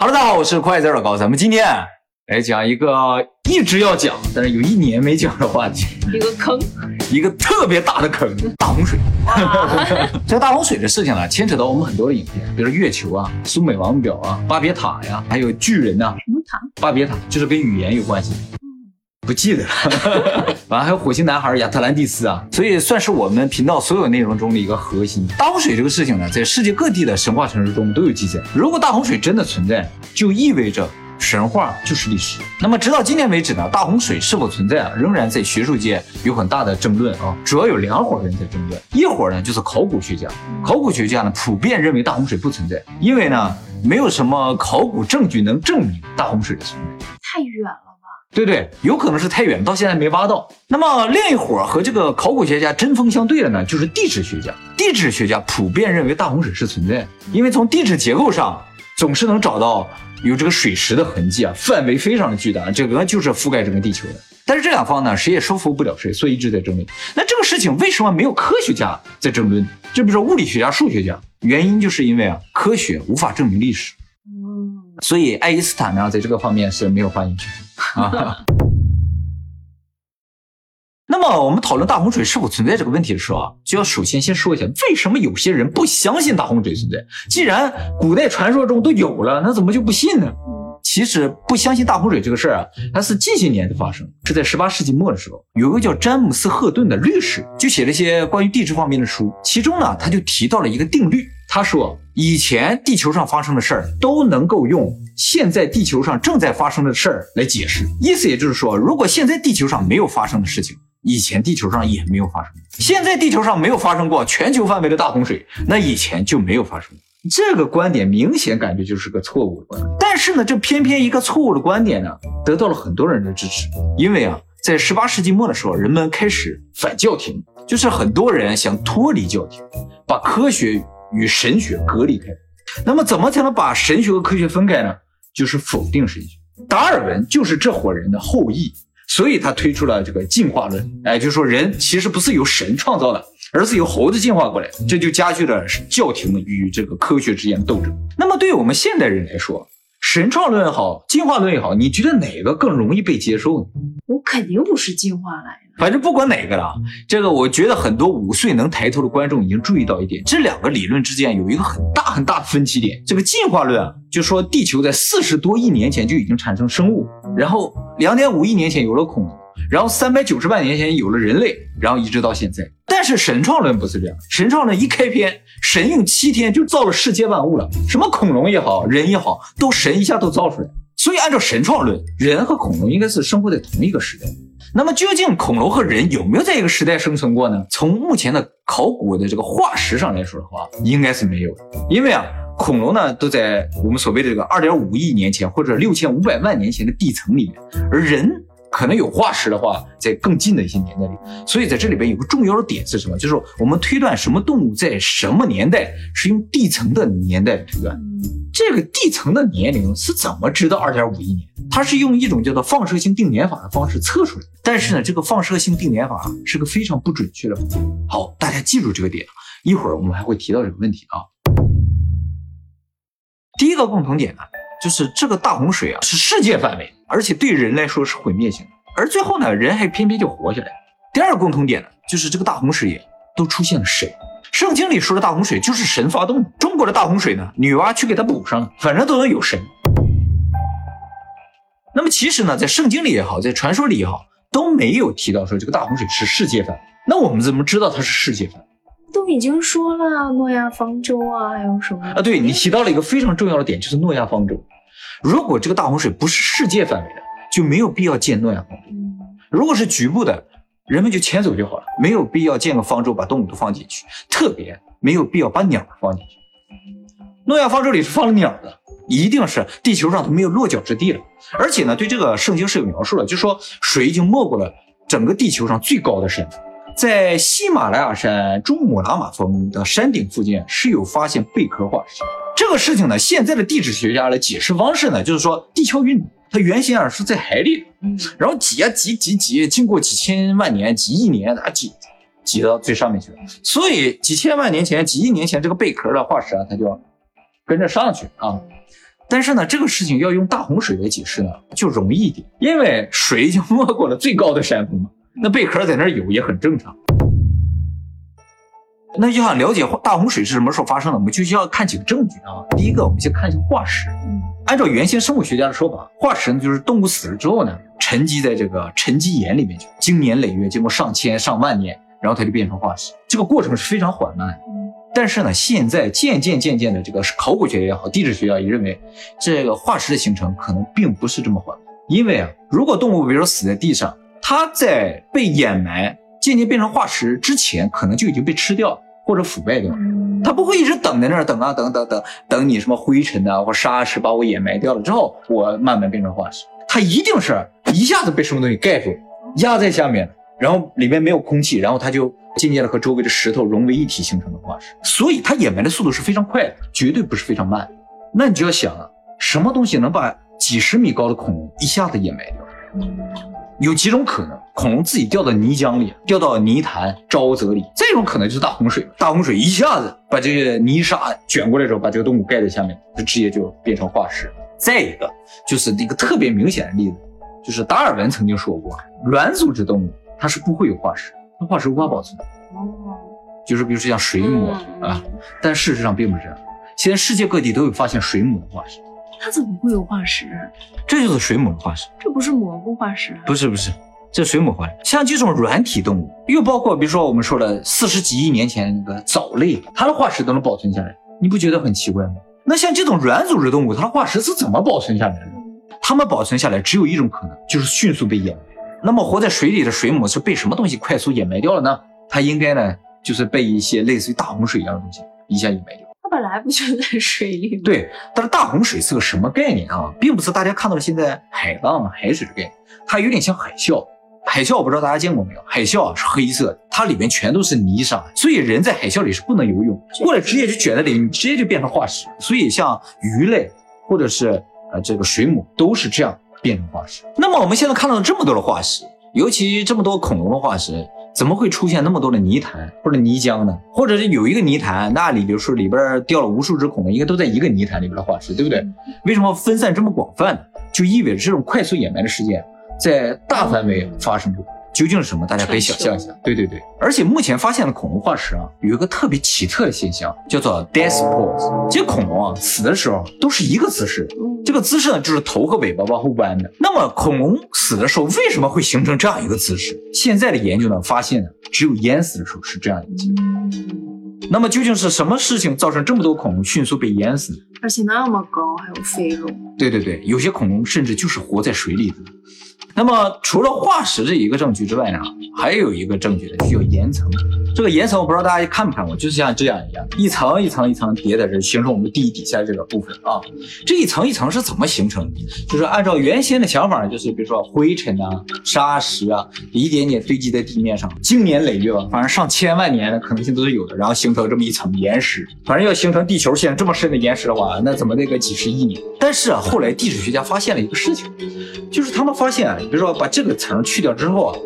Hello，大家好，我是快字老高，咱们今天来讲一个一直要讲，但是有一年没讲的话题，一个坑，一个特别大的坑—— 大洪水。这个大洪水的事情呢，牵扯到我们很多的影片，比如月球啊、苏美王表啊、巴别塔呀，还有巨人呐、什么塔？巴别塔就是跟语言有关系。不记得了，完了还有火星男孩、亚特兰蒂斯啊，所以算是我们频道所有内容中的一个核心。大洪水这个事情呢，在世界各地的神话传说中都有记载。如果大洪水真的存在，就意味着神话就是历史。那么直到今天为止呢，大洪水是否存在啊，仍然在学术界有很大的争论啊。主要有两伙人在争论，一伙呢就是考古学家，考古学家呢普遍认为大洪水不存在，因为呢没有什么考古证据能证明大洪水的存在。太远了吧？对对，有可能是太远，到现在没挖到。那么另一伙和这个考古学家针锋相对的呢，就是地质学家。地质学家普遍认为大洪水是存在，因为从地质结构上总是能找到有这个水石的痕迹啊，范围非常的巨大，这个就是覆盖整个地球的。但是这两方呢，谁也说服不了谁，所以一直在争论。那这个事情为什么没有科学家在争论？就比如说物理学家、数学家，原因就是因为啊，科学无法证明历史，所以爱因斯坦呢，在这个方面是没有发言权。啊。那么我们讨论大洪水是否存在这个问题的时候啊，就要首先先说一下，为什么有些人不相信大洪水存在？既然古代传说中都有了，那怎么就不信呢？其实不相信大洪水这个事儿啊，它是近些年的发生，是在十八世纪末的时候，有个叫詹姆斯·赫顿的律师，就写了一些关于地质方面的书，其中呢，他就提到了一个定律，他说以前地球上发生的事儿都能够用现在地球上正在发生的事儿来解释，意思也就是说，如果现在地球上没有发生的事情。以前地球上也没有发生，现在地球上没有发生过全球范围的大洪水，那以前就没有发生。这个观点明显感觉就是个错误的观点。但是呢，这偏偏一个错误的观点呢，得到了很多人的支持。因为啊，在十八世纪末的时候，人们开始反教廷，就是很多人想脱离教廷，把科学与神学隔离开。那么，怎么才能把神学和科学分开呢？就是否定神学。达尔文就是这伙人的后裔。所以他推出了这个进化论，哎，就说人其实不是由神创造的，而是由猴子进化过来，这就加剧了教廷与这个科学之间的斗争。那么对于我们现代人来说，神创论也好，进化论也好，你觉得哪个更容易被接受呢？我肯定不是进化来的。反正不管哪个了，这个我觉得很多五岁能抬头的观众已经注意到一点，这两个理论之间有一个很大很大的分歧点。这个进化论啊，就说地球在四十多亿年前就已经产生生物，然后两点五亿年前有了恐龙，然后三百九十万年前有了人类，然后一直到现在。但是神创论不是这样，神创论一开篇，神用七天就造了世界万物了，什么恐龙也好，人也好，都神一下都造出来。所以按照神创论，人和恐龙应该是生活在同一个时代。那么究竟恐龙和人有没有在一个时代生存过呢？从目前的考古的这个化石上来说的话，应该是没有的。因为啊，恐龙呢都在我们所谓的这个二点五亿年前或者六千五百万年前的地层里面，而人可能有化石的话，在更近的一些年代里。所以在这里边有个重要的点是什么？就是我们推断什么动物在什么年代是用地层的年代推断。这个地层的年龄是怎么知道二点五亿年？它是用一种叫做放射性定年法的方式测出来。但是呢，这个放射性定年法是个非常不准确的。好，大家记住这个点。一会儿我们还会提到这个问题啊。第一个共同点呢，就是这个大洪水啊是世界范围，而且对人来说是毁灭性的。而最后呢，人还偏偏就活下来。第二个共同点呢，就是这个大洪水也都出现了神。圣经里说的大洪水就是神发动，中国的大洪水呢，女娲去给它补上了，反正都能有神。那么其实呢，在圣经里也好，在传说里也好，都没有提到说这个大洪水是世界范围。那我们怎么知道它是世界范围？都已经说了诺亚方舟啊，还有什么啊？对你提到了一个非常重要的点，就是诺亚方舟。如果这个大洪水不是世界范围的，就没有必要建诺亚方舟。如果是局部的，人们就迁走就好了，没有必要建个方舟把动物都放进去，特别没有必要把鸟放进去。诺亚方舟里是放了鸟的，一定是地球上都没有落脚之地了。而且呢，对这个圣经是有描述的，就说水已经没过了整个地球上最高的山，在喜马拉雅山珠穆朗玛峰的山顶附近是有发现贝壳化石。这个事情呢，现在的地质学家的解释方式呢，就是说地壳运动，它原先啊是在海里，然后挤啊挤挤挤，经过几千万年、几亿年啊挤挤到最上面去了。所以几千万年前、几亿年前这个贝壳的化石啊，它就跟着上去啊。但是呢，这个事情要用大洪水来解释呢，就容易一点，因为水已经没过了最高的山峰嘛，那贝壳在那儿有也很正常。那要想了解大洪水是什么时候发生的，我们就需要看几个证据啊。第一个，我们先看一下化石。按照原先生物学家的说法，化石呢就是动物死了之后呢，沉积在这个沉积岩里面去，经年累月，经过上千上万年，然后它就变成化石。这个过程是非常缓慢。但是呢，现在渐渐渐渐的，这个考古学也好，地质学家也认为，这个化石的形成可能并不是这么缓慢。因为啊，如果动物比如说死在地上，它在被掩埋、渐渐变成化石之前，可能就已经被吃掉。或者腐败掉了，它不会一直等在那儿等啊等等等等你什么灰尘啊或沙石把我掩埋掉了之后，我慢慢变成化石。它一定是一下子被什么东西盖住，压在下面，然后里面没有空气，然后它就渐渐的和周围的石头融为一体形成的化石。所以它掩埋的速度是非常快的，绝对不是非常慢。那你就要想啊，什么东西能把几十米高的恐龙一下子掩埋掉？有几种可能：恐龙自己掉到泥浆里，掉到泥潭、沼泽里；再一种可能就是大洪水，大洪水一下子把这些泥沙卷过来之后，把这个动物盖在下面，就直接就变成化石。再一个就是一个特别明显的例子，就是达尔文曾经说过，软组织动物它是不会有化石，它化石无法保存。哦，就是比如说像水母啊，但事实上并不是这样。现在世界各地都有发现水母的化石。它怎么会有化石？这就是水母的化石，这不是蘑菇化石？不是不是，这水母化石。像这种软体动物，又包括比如说我们说的四十几亿年前那个藻类，它的化石都能保存下来，你不觉得很奇怪吗？那像这种软组织动物，它的化石是怎么保存下来的？它们保存下来只有一种可能，就是迅速被掩埋。那么活在水里的水母是被什么东西快速掩埋掉了呢？它应该呢，就是被一些类似于大洪水一样的东西一下掩埋掉。本来不就在 水里吗？对，但是大洪水是个什么概念啊？并不是大家看到的现在海浪啊、海水的概念，它有点像海啸。海啸我不知道大家见过没有？海啸啊是黑色的，它里面全都是泥沙，所以人在海啸里是不能游泳，过来直接就卷在里面，直接就变成化石。所以像鱼类或者是呃这个水母都是这样变成化石。那么我们现在看到了这么多的化石，尤其这么多恐龙的化石。怎么会出现那么多的泥潭或者泥浆呢？或者是有一个泥潭，那里比如说里边掉了无数只恐龙，应该都在一个泥潭里边的化石，对不对？为什么分散这么广泛呢？就意味着这种快速掩埋的事件在大范围发生过。究竟是什么？大家可以想象一下。对对对，而且目前发现的恐龙化石啊，有一个特别奇特的现象，叫做 death pose。这些恐龙啊，死的时候都是一个姿势，这个姿势呢，就是头和尾巴往后弯的。那么恐龙死的时候为什么会形成这样一个姿势？现在的研究呢，发现呢，只有淹死的时候是这样一个结果。那么究竟是什么事情造成这么多恐龙迅速被淹死？而且那么高，还有飞龙。对对对，有些恐龙甚至就是活在水里的。那么除了化石这一个证据之外呢，还有一个证据呢，就叫岩层。这个岩层我不知道大家看没看过，就是像这样一样，一层一层一层叠在这，形成我们地底下这个部分啊。这一层一层是怎么形成的？就是按照原先的想法，就是比如说灰尘啊、沙石啊，一点点堆积在地面上，经年累月吧，反正上千万年的可能性都是有的，然后形成这么一层岩石。反正要形成地球现在这么深的岩石的话，那怎么得个几十亿年？但是啊，后来地质学家发现了一个事情，就是他们发现啊，比如说把这个层去掉之后啊。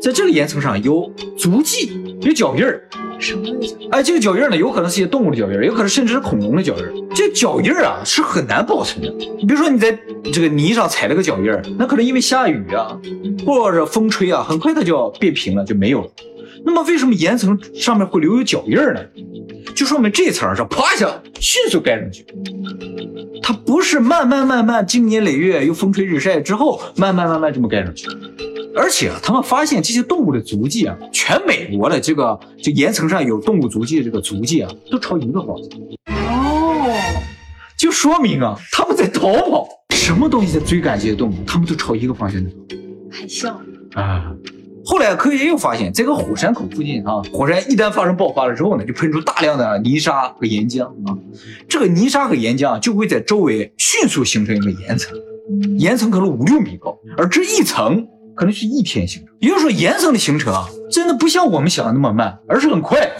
在这个岩层上有足迹，有脚印儿，什么意思？哎，这个脚印儿呢，有可能是一些动物的脚印儿，有可能甚至是恐龙的脚印儿。这脚印儿啊是很难保存的。你比如说你在这个泥上踩了个脚印儿，那可能因为下雨啊，或者风吹啊，很快它就要变平了，就没有了。那么为什么岩层上面会留有脚印儿呢？就说明这层上啪一下迅速盖上去，它不是慢慢慢慢经年累月又风吹日晒之后慢慢慢慢这么盖上去。而且啊，他们发现这些动物的足迹啊，全美国的这个就岩层上有动物足迹的这个足迹啊，都朝一个方向。哦，就说明啊，他们在逃跑。什么东西在追赶这些动物？他们都朝一个方向走。海啸啊！后来科学家又发现，这个火山口附近啊，火山一旦发生爆发了之后呢，就喷出大量的泥沙和岩浆啊。这个泥沙和岩浆就会在周围迅速形成一个岩层，岩层可能五六米高，而这一层。可能是一天形成，也就是说岩层的形成啊，真的不像我们想的那么慢，而是很快。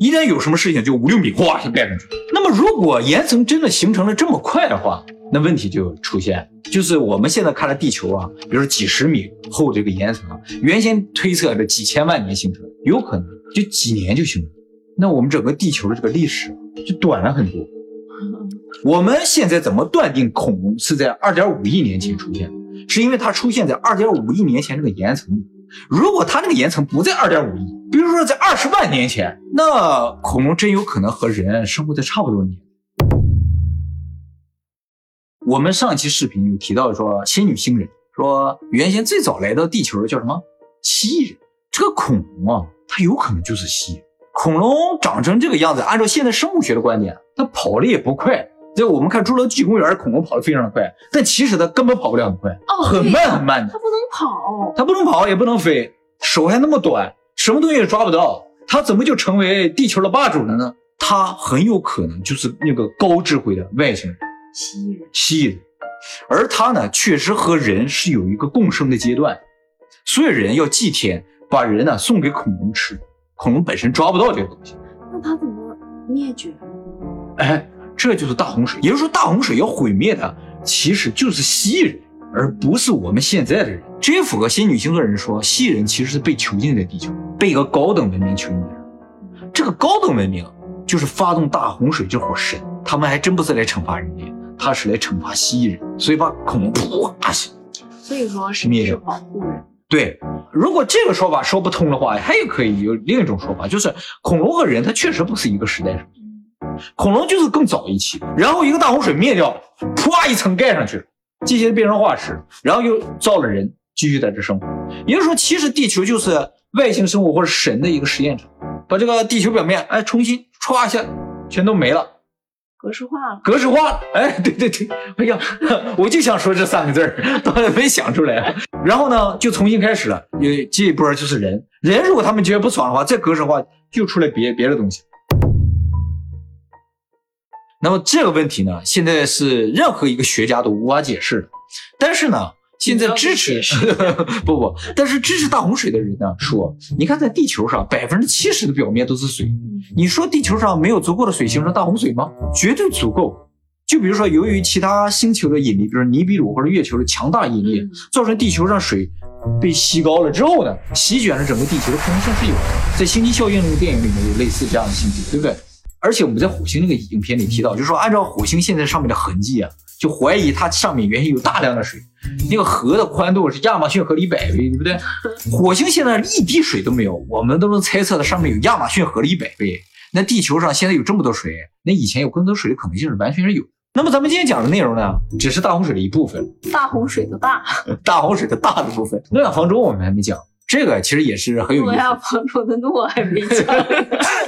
一旦有什么事情，就五六米哗就盖上去。那么如果岩层真的形成了这么快的话，那问题就出现，就是我们现在看的地球啊，比如说几十米厚这个岩层啊，原先推测的几千万年形成，有可能就几年就形成。那我们整个地球的这个历史就短了很多。我们现在怎么断定恐龙是在二点五亿年前出现的？是因为它出现在二点五亿年前这个岩层里。如果它那个岩层不在二点五亿，比如说在二十万年前，那恐龙真有可能和人生活在差不多年。我们上一期视频有提到说，仙女星人说原先最早来到地球的叫什么蜥蜴人，这个恐龙啊，它有可能就是蜥蜴人。恐龙长成这个样子，按照现在生物学的观点，它跑的也不快。在我们看侏罗纪公园，恐龙跑得非常的快，但其实它根本跑不了很快，哦，很慢很慢的它。不能跑，它不能跑，也不能飞，手还那么短，什么东西也抓不到，它怎么就成为地球的霸主了呢？它很有可能就是那个高智慧的外星人蜥蜴人，蜥蜴人，而他呢，确实和人是有一个共生的阶段，所以人要祭天，把人呢送给恐龙吃，恐龙本身抓不到这个东西。那他怎么灭绝了？哎，这就是大洪水，也就是说，大洪水要毁灭的其实就是蜥蜴人，而不是我们现在的人。这也符合仙女星座人说，蜥蜴人其实是被囚禁在地球，被一个高等文明囚禁在这个高等文明就是发动大洪水这伙神，他们还真不是来惩罚人类，他是来惩罚蜥蜴人，所以把恐龙噗啊！所以说是灭掉是保护人，对，如果这个说法说不通的话，还有可以有另一种说法，就是恐龙和人它确实不是一个时代上。恐龙就是更早一期，然后一个大洪水灭掉，啪一层盖上去了，这些变成化石，然后又造了人，继续在这生活。也就是说，其实地球就是外星生物或者神的一个实验场，把这个地球表面哎重新歘一下全都没了，格式化了。格式化了。哎，对对对，哎呀，我就想说这三个字儿，当然没想出来。然后呢，就重新开始了，有这一波就是人，人如果他们觉得不爽的话，再格式化就出来别别的东西。那么这个问题呢，现在是任何一个学家都无法解释的。但是呢，现在支持 不不，但是支持大洪水的人呢说，你看在地球上百分之七十的表面都是水，你说地球上没有足够的水形成大洪水吗？绝对足够。就比如说，由于其他星球的引力，比如尼比鲁或者月球的强大引力，嗯造成地球上水被吸高了之后呢，席卷了整个地球的可能性是有的。在《星际效应》那个电影里面有类似这样的情节，对不对？而且我们在火星那个影片里提到，就是说按照火星现在上面的痕迹啊，就怀疑它上面原先有大量的水，那个河的宽度是亚马逊河的一百倍，对不对？火星现在一滴水都没有，我们都能猜测它上面有亚马逊河的一百倍。那地球上现在有这么多水，那以前有更多水的可能性是完全是有的。那么咱们今天讲的内容呢，只是大洪水的一部分，大洪水的大，大洪水的大的部分。诺亚方舟我们还没讲，这个其实也是很有意思。诺亚方舟的诺还没讲。